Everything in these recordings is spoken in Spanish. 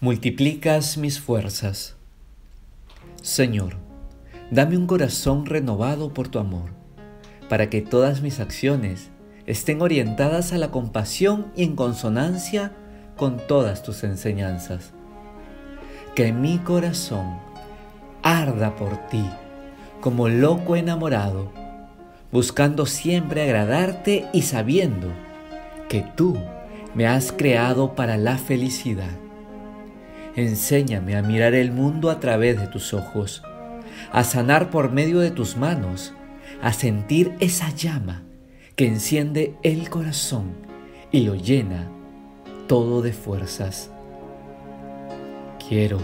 multiplicas mis fuerzas. Señor, dame un corazón renovado por tu amor, para que todas mis acciones estén orientadas a la compasión y en consonancia con todas tus enseñanzas. Que mi corazón arda por ti como loco enamorado, buscando siempre agradarte y sabiendo que tú me has creado para la felicidad. Enséñame a mirar el mundo a través de tus ojos, a sanar por medio de tus manos, a sentir esa llama que enciende el corazón y lo llena todo de fuerzas. Quiero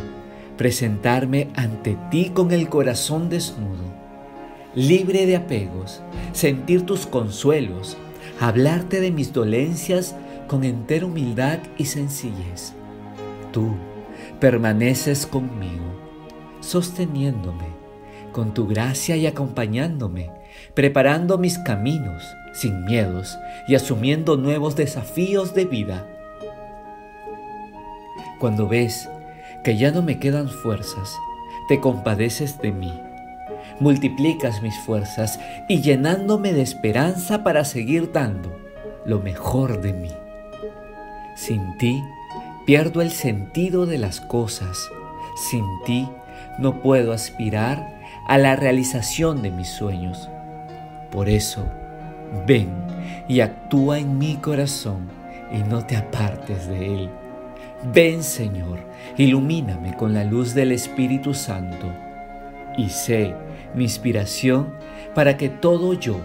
presentarme ante ti con el corazón desnudo, libre de apegos, sentir tus consuelos, hablarte de mis dolencias con entera humildad y sencillez. Tú, permaneces conmigo, sosteniéndome con tu gracia y acompañándome, preparando mis caminos sin miedos y asumiendo nuevos desafíos de vida. Cuando ves que ya no me quedan fuerzas, te compadeces de mí, multiplicas mis fuerzas y llenándome de esperanza para seguir dando lo mejor de mí. Sin ti, Pierdo el sentido de las cosas. Sin ti no puedo aspirar a la realización de mis sueños. Por eso, ven y actúa en mi corazón y no te apartes de él. Ven Señor, ilumíname con la luz del Espíritu Santo y sé mi inspiración para que todo yo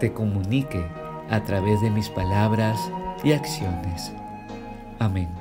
te comunique a través de mis palabras y acciones. Amén.